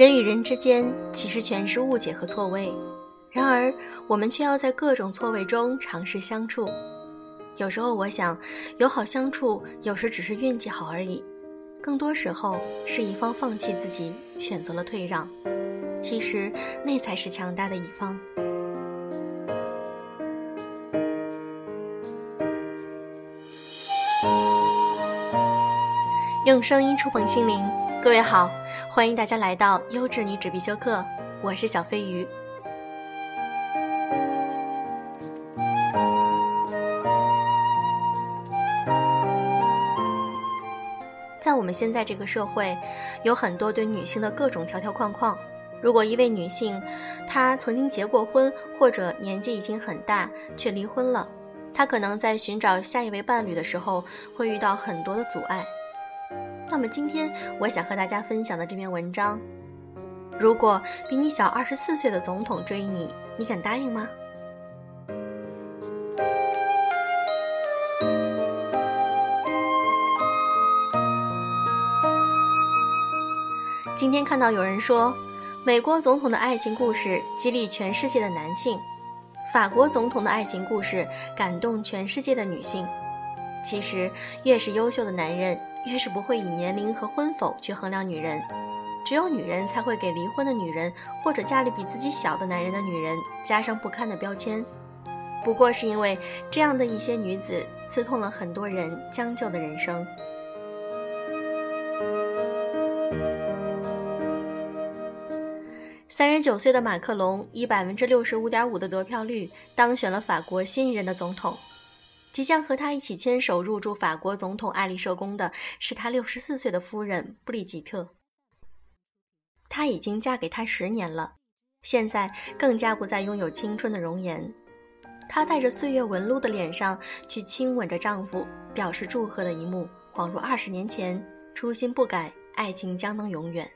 人与人之间其实全是误解和错位，然而我们却要在各种错位中尝试相处。有时候我想，友好相处有时只是运气好而已，更多时候是一方放弃自己，选择了退让。其实那才是强大的一方。用声音触碰心灵，各位好，欢迎大家来到优质女纸必修课，我是小飞鱼。在我们现在这个社会，有很多对女性的各种条条框框。如果一位女性，她曾经结过婚，或者年纪已经很大却离婚了，她可能在寻找下一位伴侣的时候，会遇到很多的阻碍。那么今天我想和大家分享的这篇文章，如果比你小二十四岁的总统追你，你敢答应吗？今天看到有人说，美国总统的爱情故事激励全世界的男性，法国总统的爱情故事感动全世界的女性。其实，越是优秀的男人。越是不会以年龄和婚否去衡量女人，只有女人才会给离婚的女人或者家里比自己小的男人的女人加上不堪的标签。不过是因为这样的一些女子刺痛了很多人将就的人生。三十九岁的马克龙以百分之六十五点五的得票率当选了法国新一任的总统。即将和他一起牵手入住法国总统爱丽舍宫的是他六十四岁的夫人布丽吉特。她已经嫁给他十年了，现在更加不再拥有青春的容颜。她带着岁月纹路的脸上去亲吻着丈夫，表示祝贺的一幕，恍如二十年前，初心不改，爱情将能永远。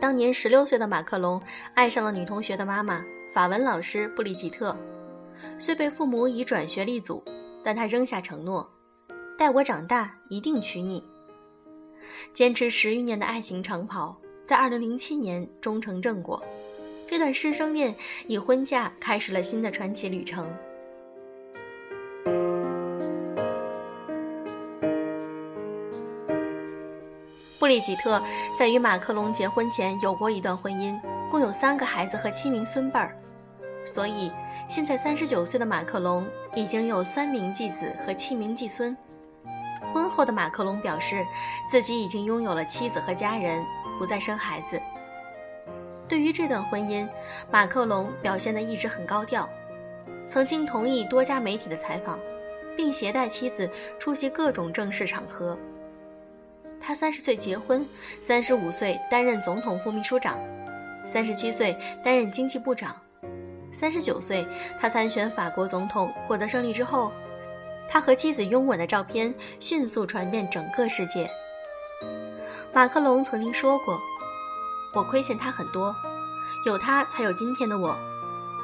当年十六岁的马克龙爱上了女同学的妈妈，法文老师布丽吉特。虽被父母以转学立阻，但他扔下承诺：“待我长大，一定娶你。”坚持十余年的爱情长跑，在2007年终成正果。这段师生恋以婚嫁开始了新的传奇旅程。布里吉特在与马克龙结婚前有过一段婚姻，共有三个孩子和七名孙辈儿，所以。现在三十九岁的马克龙已经有三名继子和七名继孙。婚后的马克龙表示，自己已经拥有了妻子和家人，不再生孩子。对于这段婚姻，马克龙表现得一直很高调，曾经同意多家媒体的采访，并携带妻子出席各种正式场合。他三十岁结婚，三十五岁担任总统副秘书长，三十七岁担任经济部长。三十九岁，他参选法国总统获得胜利之后，他和妻子拥吻的照片迅速传遍整个世界。马克龙曾经说过：“我亏欠他很多，有他才有今天的我。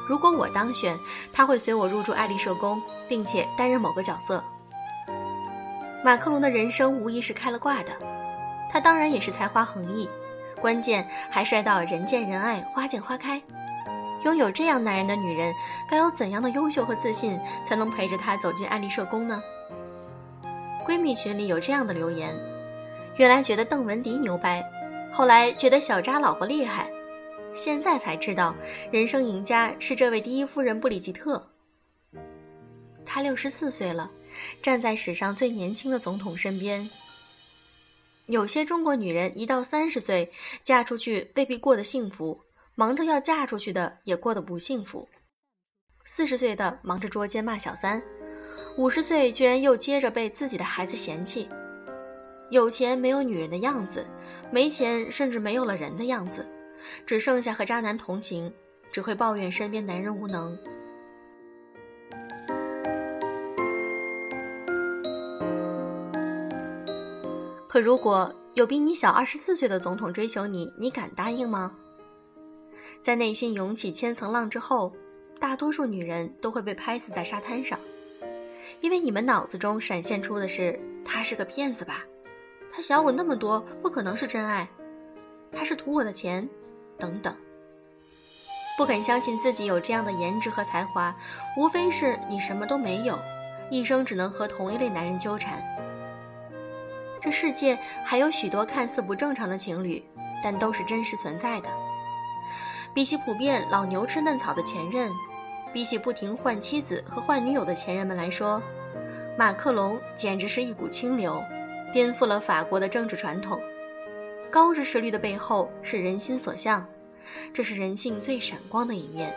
如果我当选，他会随我入住爱丽舍宫，并且担任某个角色。”马克龙的人生无疑是开了挂的，他当然也是才华横溢，关键还帅到人见人爱，花见花开。拥有这样男人的女人，该有怎样的优秀和自信，才能陪着他走进爱丽舍宫呢？闺蜜群里有这样的留言：原来觉得邓文迪牛掰，后来觉得小扎老婆厉害，现在才知道人生赢家是这位第一夫人布里吉特。她六十四岁了，站在史上最年轻的总统身边。有些中国女人一到三十岁嫁出去，未必过得幸福。忙着要嫁出去的也过得不幸福，四十岁的忙着捉奸骂小三，五十岁居然又接着被自己的孩子嫌弃。有钱没有女人的样子，没钱甚至没有了人的样子，只剩下和渣男同行，只会抱怨身边男人无能。可如果有比你小二十四岁的总统追求你，你敢答应吗？在内心涌起千层浪之后，大多数女人都会被拍死在沙滩上，因为你们脑子中闪现出的是他是个骗子吧？他小我那么多，不可能是真爱。他是图我的钱，等等。不肯相信自己有这样的颜值和才华，无非是你什么都没有，一生只能和同一类男人纠缠。这世界还有许多看似不正常的情侣，但都是真实存在的。比起普遍老牛吃嫩草的前任，比起不停换妻子和换女友的前任们来说，马克龙简直是一股清流，颠覆了法国的政治传统。高支持率的背后是人心所向。这是人性最闪光的一面，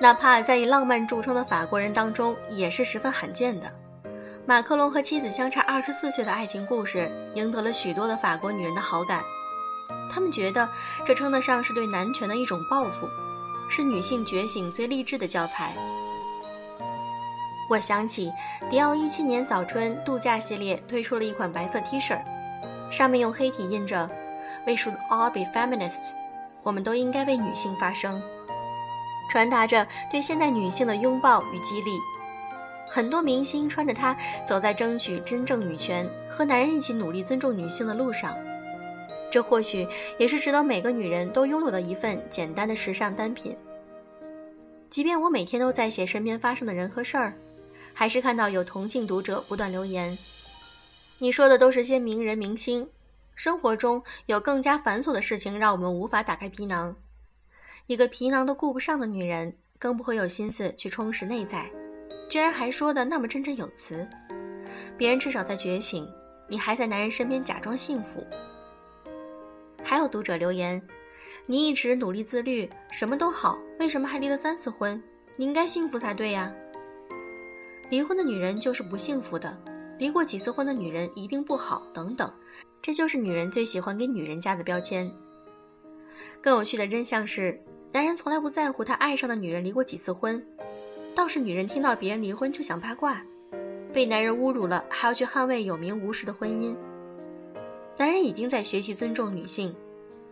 哪怕在以浪漫著称的法国人当中，也是十分罕见的。马克龙和妻子相差二十四岁的爱情故事，赢得了许多的法国女人的好感。他们觉得这称得上是对男权的一种报复，是女性觉醒最励志的教材。我想起迪奥一七年早春度假系列推出了一款白色 T 恤，上面用黑体印着 “We should all be feminists”，我们都应该为女性发声，传达着对现代女性的拥抱与激励。很多明星穿着它走在争取真正女权和男人一起努力尊重女性的路上，这或许也是值得每个女人都拥有的一份简单的时尚单品。即便我每天都在写身边发生的人和事儿。还是看到有同性读者不断留言，你说的都是些名人明星，生活中有更加繁琐的事情让我们无法打开皮囊。一个皮囊都顾不上的女人，更不会有心思去充实内在，居然还说的那么振振有词。别人至少在觉醒，你还在男人身边假装幸福。还有读者留言，你一直努力自律，什么都好，为什么还离了三次婚？你应该幸福才对呀。离婚的女人就是不幸福的，离过几次婚的女人一定不好，等等，这就是女人最喜欢给女人加的标签。更有趣的真相是，男人从来不在乎他爱上的女人离过几次婚，倒是女人听到别人离婚就想八卦，被男人侮辱了还要去捍卫有名无实的婚姻。男人已经在学习尊重女性，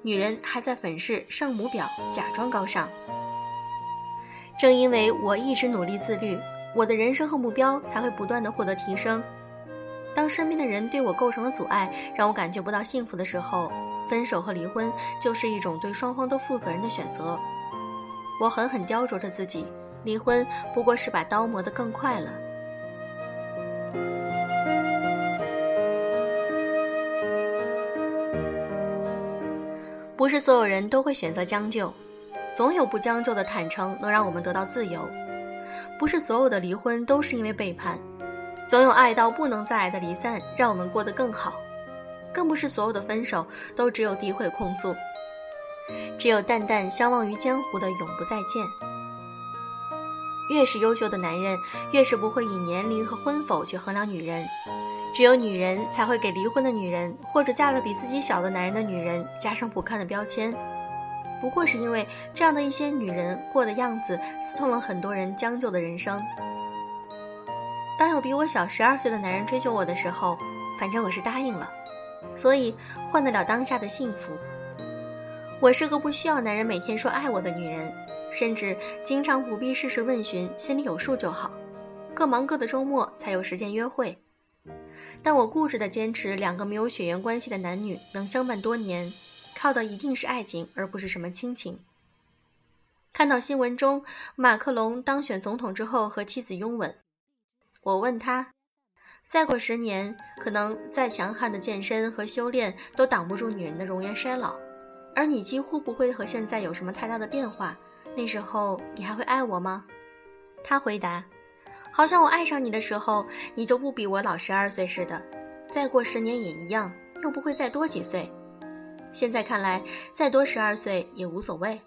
女人还在粉饰圣母婊，假装高尚。正因为我一直努力自律。我的人生和目标才会不断的获得提升。当身边的人对我构成了阻碍，让我感觉不到幸福的时候，分手和离婚就是一种对双方都负责任的选择。我狠狠雕琢着自己，离婚不过是把刀磨得更快了。不是所有人都会选择将就，总有不将就的坦诚能让我们得到自由。不是所有的离婚都是因为背叛，总有爱到不能再爱的离散，让我们过得更好。更不是所有的分手都只有诋毁控诉，只有淡淡相忘于江湖的永不再见。越是优秀的男人，越是不会以年龄和婚否去衡量女人，只有女人才会给离婚的女人或者嫁了比自己小的男人的女人加上不堪的标签。不过是因为这样的一些女人过的样子，刺痛了很多人将就的人生。当有比我小十二岁的男人追求我的时候，反正我是答应了，所以换得了当下的幸福。我是个不需要男人每天说爱我的女人，甚至经常不必事事问询，心里有数就好。各忙各的，周末才有时间约会。但我固执的坚持，两个没有血缘关系的男女能相伴多年。靠的一定是爱情，而不是什么亲情。看到新闻中马克龙当选总统之后和妻子拥吻，我问他：再过十年，可能再强悍的健身和修炼都挡不住女人的容颜衰老，而你几乎不会和现在有什么太大的变化。那时候你还会爱我吗？他回答：好像我爱上你的时候，你就不比我老十二岁似的。再过十年也一样，又不会再多几岁。现在看来，再多十二岁也无所谓。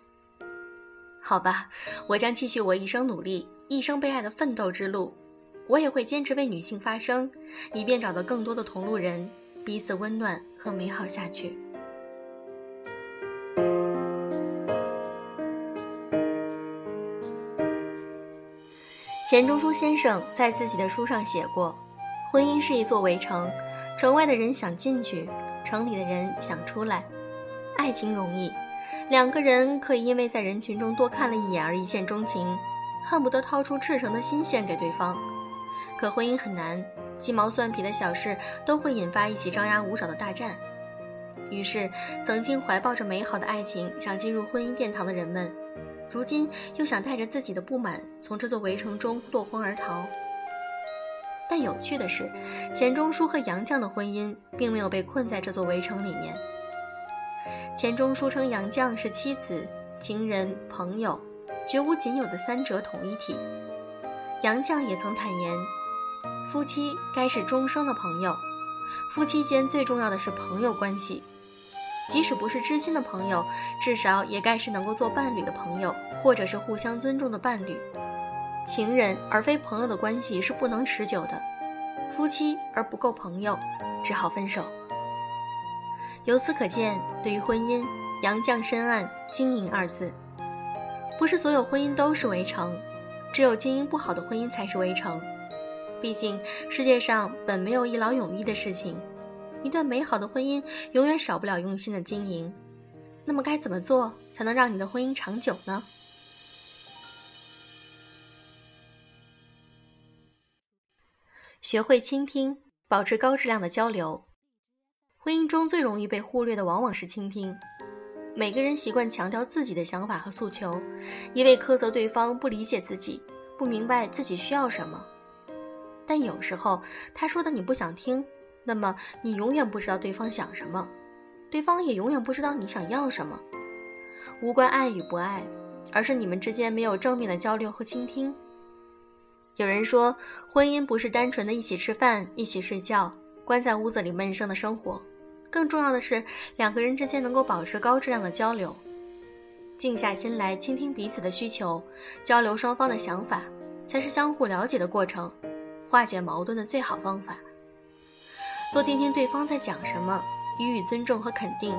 好吧，我将继续我一生努力、一生被爱的奋斗之路。我也会坚持为女性发声，以便找到更多的同路人，彼此温暖和美好下去。钱钟书先生在自己的书上写过：“婚姻是一座围城，城外的人想进去。”城里的人想出来，爱情容易，两个人可以因为在人群中多看了一眼而一见钟情，恨不得掏出赤诚的心献给对方。可婚姻很难，鸡毛蒜皮的小事都会引发一起张牙舞爪的大战。于是，曾经怀抱着美好的爱情想进入婚姻殿堂的人们，如今又想带着自己的不满从这座围城中落荒而逃。但有趣的是，钱钟书和杨绛的婚姻并没有被困在这座围城里面。钱钟书称杨绛是妻子、情人、朋友，绝无仅有的三者统一体。杨绛也曾坦言，夫妻该是终生的朋友，夫妻间最重要的是朋友关系，即使不是知心的朋友，至少也该是能够做伴侣的朋友，或者是互相尊重的伴侣。情人而非朋友的关系是不能持久的，夫妻而不够朋友，只好分手。由此可见，对于婚姻，杨绛深谙“经营”二字。不是所有婚姻都是围城，只有经营不好的婚姻才是围城。毕竟世界上本没有一劳永逸的事情，一段美好的婚姻永远少不了用心的经营。那么该怎么做才能让你的婚姻长久呢？学会倾听，保持高质量的交流。婚姻中最容易被忽略的往往是倾听。每个人习惯强调自己的想法和诉求，一味苛责对方不理解自己，不明白自己需要什么。但有时候他说的你不想听，那么你永远不知道对方想什么，对方也永远不知道你想要什么。无关爱与不爱，而是你们之间没有正面的交流和倾听。有人说，婚姻不是单纯的一起吃饭、一起睡觉、关在屋子里闷声的生活。更重要的是，两个人之间能够保持高质量的交流，静下心来倾听彼此的需求，交流双方的想法，才是相互了解的过程，化解矛盾的最好方法。多听听对方在讲什么，予以尊重和肯定，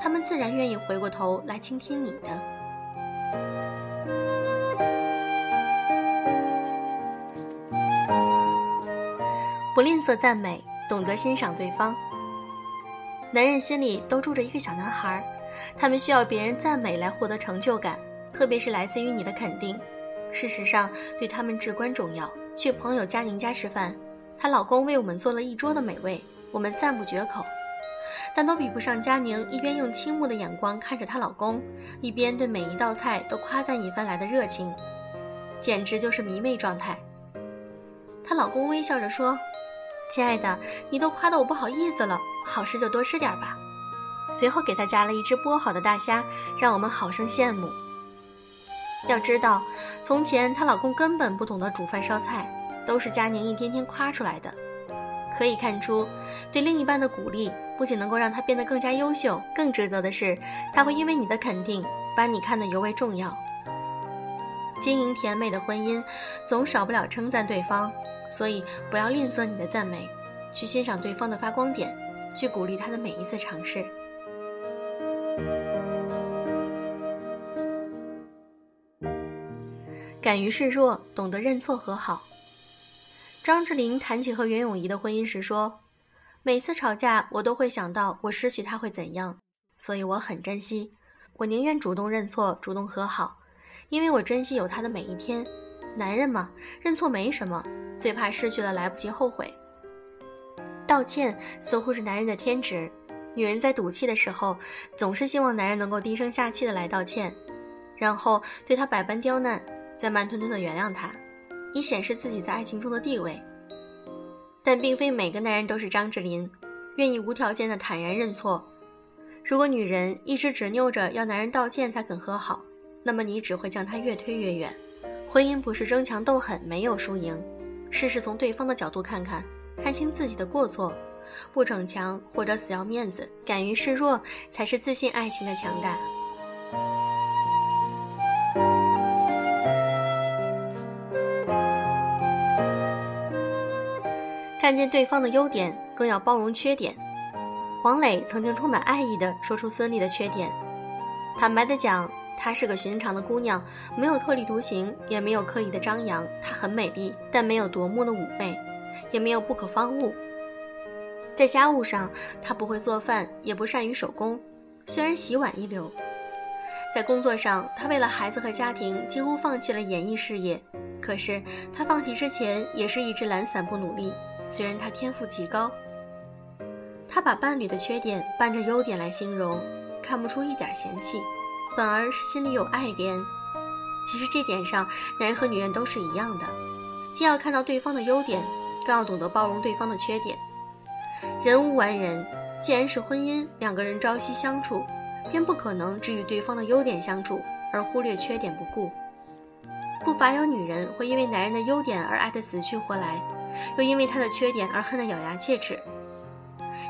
他们自然愿意回过头来倾听你的。不吝啬赞美，懂得欣赏对方。男人心里都住着一个小男孩，他们需要别人赞美来获得成就感，特别是来自于你的肯定。事实上，对他们至关重要。去朋友佳宁家吃饭，她老公为我们做了一桌的美味，我们赞不绝口，但都比不上佳宁一边用倾慕的眼光看着她老公，一边对每一道菜都夸赞一番来的热情，简直就是迷妹状态。她老公微笑着说。亲爱的，你都夸得我不好意思了，好吃就多吃点吧。随后给她夹了一只剥好的大虾，让我们好生羡慕。要知道，从前她老公根本不懂得煮饭烧菜，都是佳宁一天天夸出来的。可以看出，对另一半的鼓励不仅能够让他变得更加优秀，更值得的是，他会因为你的肯定，把你看得尤为重要。经营甜美的婚姻，总少不了称赞对方。所以，不要吝啬你的赞美，去欣赏对方的发光点，去鼓励他的每一次尝试。敢于示弱，懂得认错和好。张智霖谈起和袁咏仪的婚姻时说：“每次吵架，我都会想到我失去他会怎样，所以我很珍惜，我宁愿主动认错，主动和好，因为我珍惜有他的每一天。男人嘛，认错没什么。”最怕失去了来不及后悔。道歉似乎是男人的天职，女人在赌气的时候，总是希望男人能够低声下气的来道歉，然后对他百般刁难，再慢吞吞的原谅他，以显示自己在爱情中的地位。但并非每个男人都是张智霖，愿意无条件的坦然认错。如果女人一直执拗着要男人道歉才肯和好，那么你只会将他越推越远。婚姻不是争强斗狠，没有输赢。试试从对方的角度看看，看清自己的过错，不逞强或者死要面子，敢于示弱，才是自信爱情的强大。看见对方的优点，更要包容缺点。黄磊曾经充满爱意地说出孙俪的缺点，坦白地讲。她是个寻常的姑娘，没有特立独行，也没有刻意的张扬。她很美丽，但没有夺目的妩媚，也没有不可方物。在家务上，她不会做饭，也不善于手工，虽然洗碗一流。在工作上，她为了孩子和家庭，几乎放弃了演艺事业。可是，她放弃之前，也是一直懒散不努力，虽然他天赋极高。他把伴侣的缺点伴着优点来形容，看不出一点嫌弃，反而是心里有爱怜。其实这点上，男人和女人都是一样的，既要看到对方的优点，更要懂得包容对方的缺点。人无完人，既然是婚姻，两个人朝夕相处，便不可能只与对方的优点相处，而忽略缺点不顾。不乏有女人会因为男人的优点而爱得死去活来，又因为他的缺点而恨得咬牙切齿。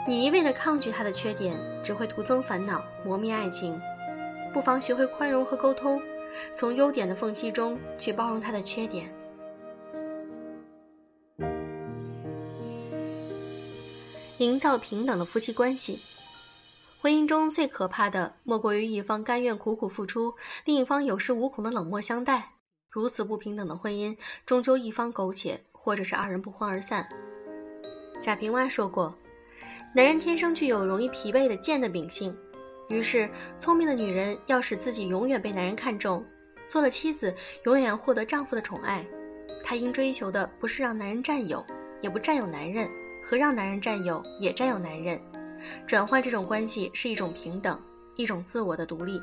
你一味的抗拒他的缺点，只会徒增烦恼，磨灭爱情。不妨学会宽容和沟通，从优点的缝隙中去包容他的缺点。营造平等的夫妻关系，婚姻中最可怕的莫过于一方甘愿苦苦付出，另一方有恃无恐的冷漠相待。如此不平等的婚姻，终究一方苟且，或者是二人不欢而散。贾平凹说过。男人天生具有容易疲惫的贱的秉性，于是聪明的女人要使自己永远被男人看重，做了妻子永远获得丈夫的宠爱。她应追求的不是让男人占有，也不占有男人，和让男人占有也占有男人。转换这种关系是一种平等，一种自我的独立。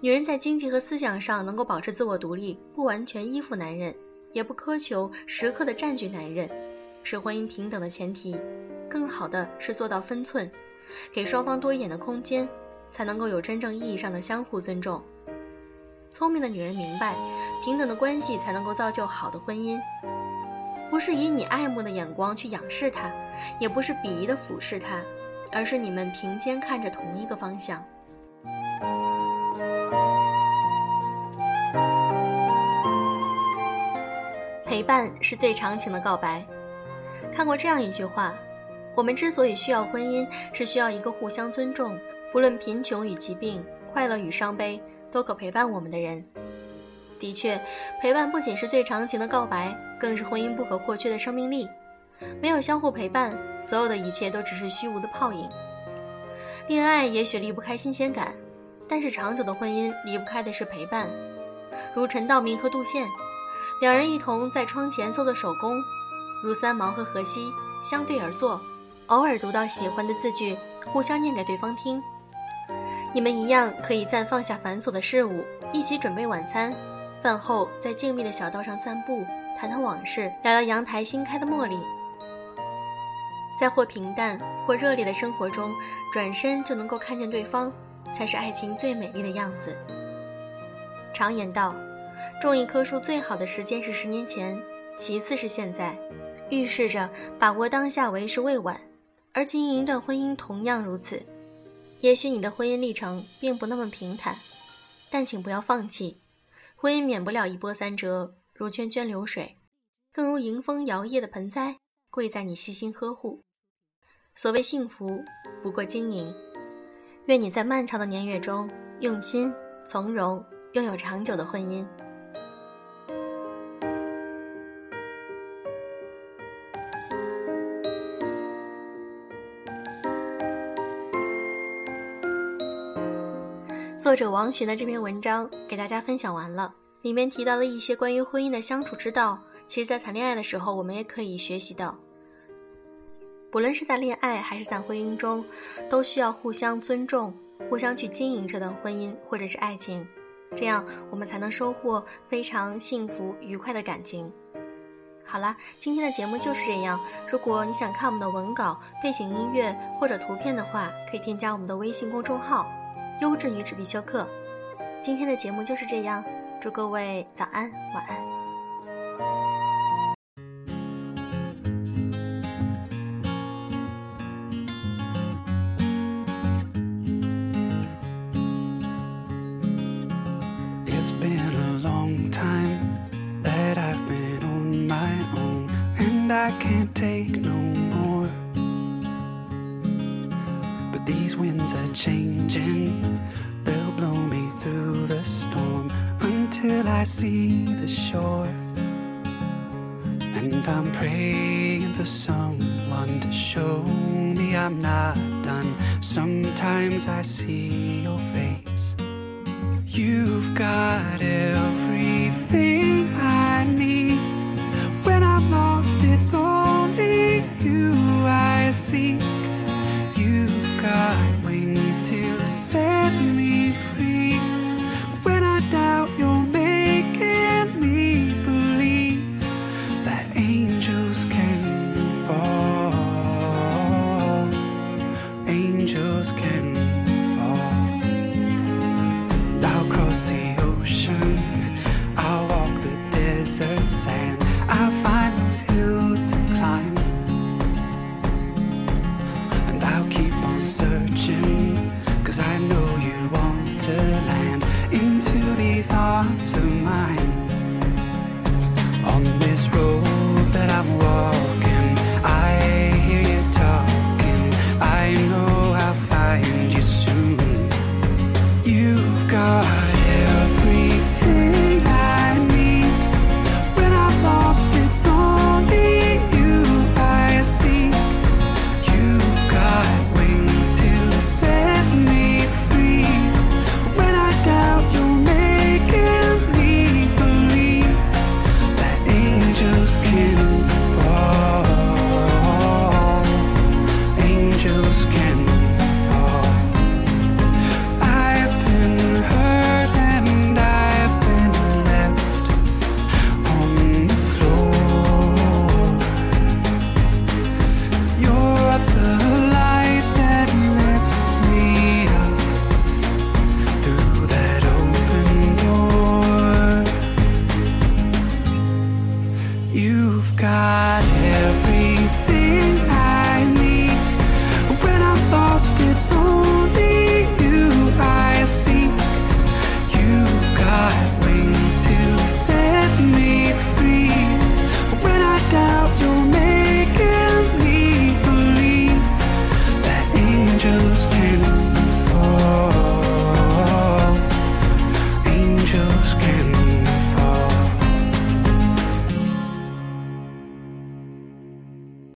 女人在经济和思想上能够保持自我独立，不完全依附男人，也不苛求时刻的占据男人，是婚姻平等的前提。更好的是做到分寸，给双方多一点的空间，才能够有真正意义上的相互尊重。聪明的女人明白，平等的关系才能够造就好的婚姻，不是以你爱慕的眼光去仰视他，也不是鄙夷的俯视他，而是你们平肩看着同一个方向。陪伴是最长情的告白。看过这样一句话。我们之所以需要婚姻，是需要一个互相尊重，不论贫穷与疾病、快乐与伤悲，都可陪伴我们的人。的确，陪伴不仅是最长情的告白，更是婚姻不可或缺的生命力。没有相互陪伴，所有的一切都只是虚无的泡影。恋爱也许离不开新鲜感，但是长久的婚姻离不开的是陪伴。如陈道明和杜宪，两人一同在窗前做做手工；如三毛和荷西，相对而坐。偶尔读到喜欢的字句，互相念给对方听。你们一样可以暂放下繁琐的事物，一起准备晚餐，饭后在静谧的小道上散步，谈谈往事，聊聊阳台新开的茉莉。在或平淡或热烈的生活中，转身就能够看见对方，才是爱情最美丽的样子。常言道，种一棵树最好的时间是十年前，其次是现在，预示着把握当下为时未晚。而经营一段婚姻同样如此，也许你的婚姻历程并不那么平坦，但请不要放弃。婚姻免不了一波三折，如涓涓流水，更如迎风摇曳的盆栽，贵在你细心呵护。所谓幸福，不过经营。愿你在漫长的年月中，用心从容，拥有长久的婚姻。者王洵的这篇文章给大家分享完了，里面提到了一些关于婚姻的相处之道。其实，在谈恋爱的时候，我们也可以学习到。不论是在恋爱还是在婚姻中，都需要互相尊重，互相去经营这段婚姻或者是爱情，这样我们才能收获非常幸福愉快的感情。好了，今天的节目就是这样。如果你想看我们的文稿、背景音乐或者图片的话，可以添加我们的微信公众号。优质女子必修课，今天的节目就是这样，祝各位早安晚安。These winds are changing, they'll blow me through the storm until I see the shore. And I'm praying for someone to show me I'm not done. Sometimes I see your face. You've got everything